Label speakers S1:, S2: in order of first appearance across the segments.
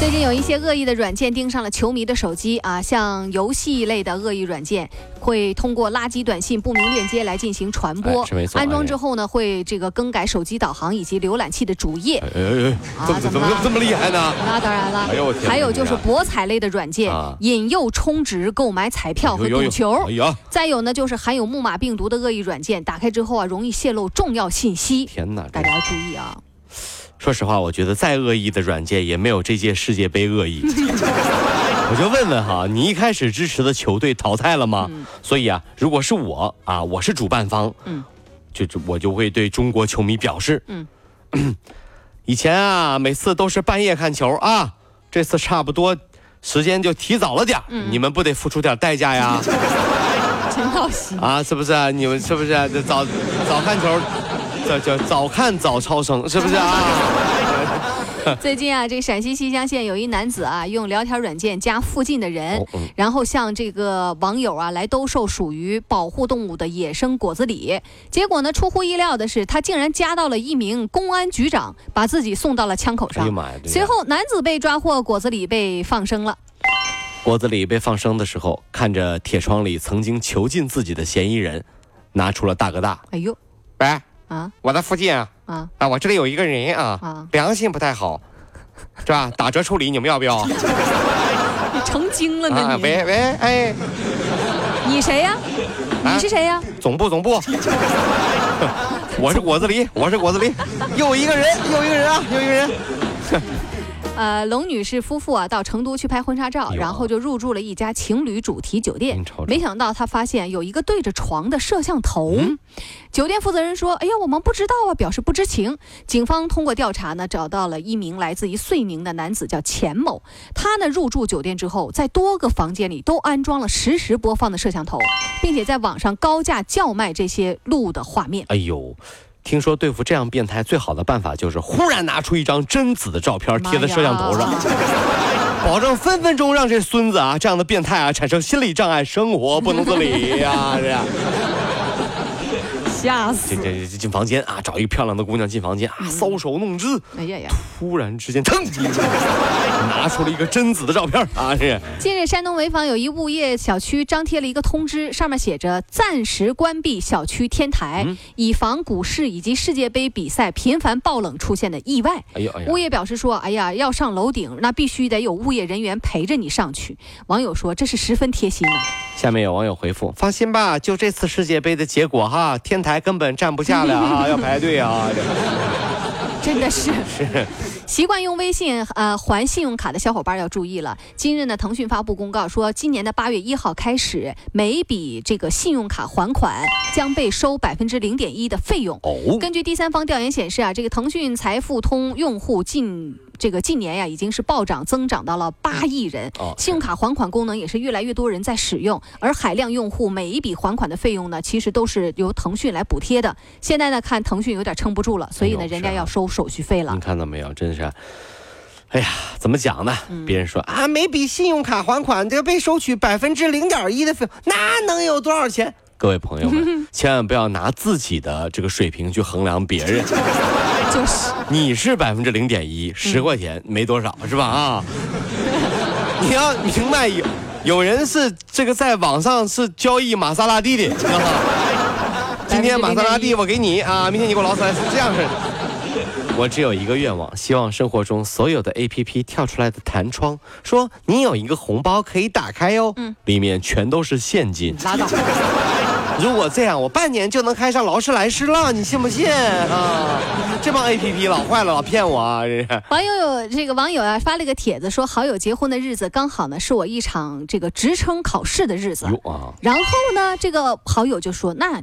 S1: 最近有一些恶意的软件盯上了球迷的手机啊，像游戏类的恶意软件会通过垃圾短信、不明链接来进行传播。
S2: 哎是没错
S1: 安装之后呢，会这个更改手机导航以及浏览器的主页。
S2: 哎哎哎，怎么这么厉害呢？
S1: 那当然了，
S2: 哎呦我天
S1: 还有就是博彩类的软件
S2: 啊，
S1: 引诱充值、购买彩票和赌球。
S2: 哎呀，
S1: 再有呢，就是含有木马病毒的恶意软件，打开之后啊，容易泄露重要信息。
S2: 天哪！
S1: 大家要注意啊！
S2: 说实话，我觉得再恶意的软件也没有这届世界杯恶意。我就问问哈，你一开始支持的球队淘汰了吗？所以啊，如果是我啊，我是主办方，
S1: 嗯，
S2: 就就我就会对中国球迷表示，
S1: 嗯，
S2: 以前啊，每次都是半夜看球啊，这次差不多时间就提早了点儿你们不得付出点代价呀？
S1: 真闹心。
S2: 啊，是不是、你们是不是、这早早看球，这叫早看早超生，是不是啊？
S1: 最近啊，这陕西西乡县有一男子啊，用聊天软件加附近的人，
S2: 哦嗯
S1: 然后向这个网友啊来兜售属于保护动物的野生果子狸。结果呢，出乎意料的是，他竟然加到了一名公安局长，把自己送到了枪口上。
S2: 哎呀妈呀
S1: 随后，男子被抓获，果子狸被放生了。
S2: 果子狸被放生的时候，看着铁窗里曾经囚禁自己的嫌疑人，拿出了大哥大。
S1: 哎呦
S2: 喂，
S1: 啊
S2: 我在附近啊，
S1: 啊！
S2: 啊，我这里有一个人啊，
S1: 啊
S2: 良心不太好，是吧？打折处理，你们要不要？
S1: 你成精了呢
S2: 啊，喂喂，哎，
S1: 你谁呀？
S2: 啊
S1: 你是谁呀？
S2: 总部总部，我是果子狸，我是果子狸，又一个人，又一个人啊，又一个人。
S1: 呃，龙女士夫妇啊，到成都去拍婚纱照，然后就入住了一家情侣主题酒店。没想到他发现有一个对着床的摄像头。
S2: 嗯
S1: 酒店负责人说：“哎呀，我们不知道啊，表示不知情。”警方通过调查呢，找到了一名来自于遂宁的男子，叫钱某。他呢入住酒店之后，在多个房间里都安装了实时播放的摄像头，并且在网上高价叫卖这些录的画面。
S2: 哎呦，听说对付这样变态最好的办法就是忽然拿出一张贞子的照片贴在摄像头上 保证分分钟让这孙子啊这样的变态啊产生心理障碍，生活不能自理呀、这样。
S1: 吓死
S2: 这！这这进房间啊，找一个漂亮的姑娘进房间啊，搔首弄姿。
S1: 哎呀呀！
S2: 突然之间，腾，拿出了一个贞子的照片啊，这
S1: 近日，山东潍坊有一物业小区张贴了一个通知，上面写着暂时关闭小区天台，
S2: 嗯
S1: 以防股市以及世界杯比赛频繁爆冷出现的意外。
S2: 哎呀哎呀
S1: 物，业表示说：“哎呀，要上楼顶，那必须得有物业人员陪着你上去。”网友说：“这是十分贴心的。
S2: 下面有网友回复：放心吧，就这次世界杯的结果哈，天台根本站不下来啊，要排队啊。”
S1: 真的是。习惯用微信呃还信用卡的小伙伴要注意了。今日呢，腾讯发布公告说，今年的八月一号开始，每笔这个信用卡还款将被收百分之零点一的费用。
S2: 哦，
S1: 根据第三方调研显示啊，这个腾讯财付通用户近这个近年呀，已经是暴涨增长到了八亿人。
S2: 哦
S1: 信用卡还款功能也是越来越多人在使用，而海量用户每一笔还款的费用呢，其实都是由腾讯来补贴的。现在呢，看腾讯有点撑不住了，所以呢，人家要收手续费了
S2: 你。看到没有？真是，哎呀，怎么讲呢？
S1: 嗯
S2: 别人说啊，每笔信用卡还款这个被收取百分之零点一的费用，那能有多少钱？各位朋友们，千万不要拿自己的这个水平去衡量别人。
S1: 就是，
S2: 你是百分之零点一，十块钱没多少，是吧？啊，你要明白有有人是这个在网上是交易玛莎拉蒂的，知道吗？今天玛莎拉蒂我给你啊，明天你给我劳斯莱斯，这样式的。我只有一个愿望，希望生活中所有的 APP 跳出来的弹窗，说你有一个红包可以打开哟，
S1: 嗯
S2: 里面全都是现金。
S1: 拉倒。
S2: 如果这样，我半年就能开上劳斯莱斯了，你信不信啊？这帮 A P P 老坏了，老骗我啊！这是
S1: 网友有这个网友啊发了个帖子说，好友结婚的日子刚好呢是我一场这个职称考试的日子。
S2: 啊，
S1: 然后呢，这个好友就说：“那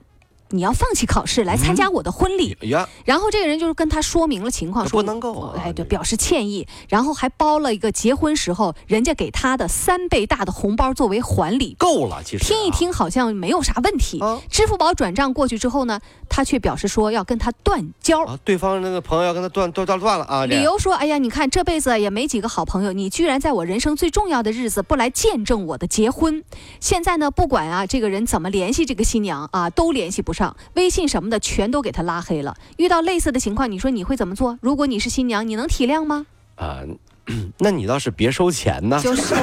S1: 你要放弃考试来参加我的婚礼。
S2: 呀，
S1: 然后这个人就是跟他说明了情况，说
S2: 不能够啊
S1: 哎，对，表示歉意，然后还包了一个结婚时候人家给他的三倍大的红包作为还礼。
S2: 够了，其实、
S1: 听一，听好像没有啥问题
S2: 啊，
S1: 支付宝转账过去之后呢，他却表示说要跟他断交。
S2: 啊，对方那个朋友要跟他断断断断了啊，
S1: 理由说：“哎呀，你看这辈子也没几个好朋友，你居然在我人生最重要的日子不来见证我的结婚。现在呢，不管啊这个人怎么联系这个新娘啊，都联系不上，微信什么的全都给他拉黑了。遇到类似的情况，你说你会怎么做？如果你是新娘，你能体谅吗？
S2: 啊，那你倒是别收钱呢。
S1: 就是，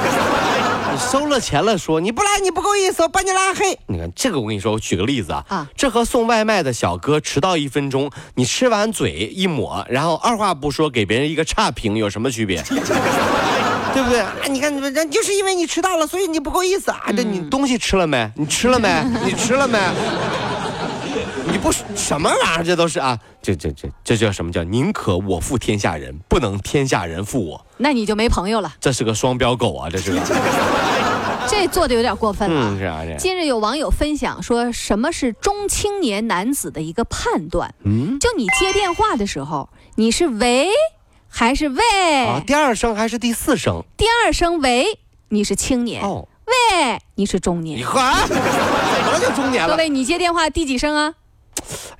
S2: 你收了钱了说，你不来你不够意思，我把你拉黑。你看这个，我跟你说，我举个例子啊，
S1: 啊
S2: 这和送外卖的小哥迟到一分钟，你吃完嘴一抹，然后二话不说给别人一个差评，有什么区别？对不对？啊，你看，人就是因为你迟到了，所以你不够意思啊。这你东西吃了没？你吃了没？你吃了没？你不什么玩意儿？这都是啊，这这这这叫什么叫宁可我负天下人，不能天下人负我。
S1: 那你就没朋友了。
S2: 这是个双标狗啊，这是个。
S1: 这做的有点过分了啊。
S2: 嗯，是啊，这。
S1: 近日有网友分享说，什么是中青年男子的一个判断？
S2: 嗯
S1: 就你接电话的时候，你是喂还是喂？
S2: 啊，第二声还是第四声？
S1: 第二声喂，你是青年；
S2: 哦，
S1: 喂，你是中年。
S2: 你呵，怎么了就中年了？
S1: 各位，你接电话第几声啊？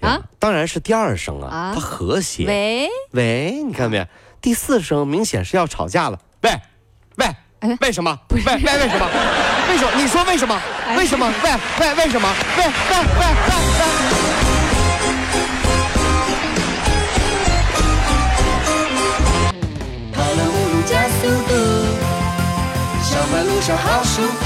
S1: 啊，
S2: 当然是第二声啊，
S1: 啊
S2: 它和谐。
S1: 喂，
S2: 喂，你看到没？第四声明显是要吵架了。喂，喂
S1: 哎，
S2: 为什么？喂喂为什么？为什么？你说为什么？
S1: 哎
S2: 为什么？喂喂为什么？喂喂喂喂喂。
S3: 跑了五路加速度，小马路上好舒服。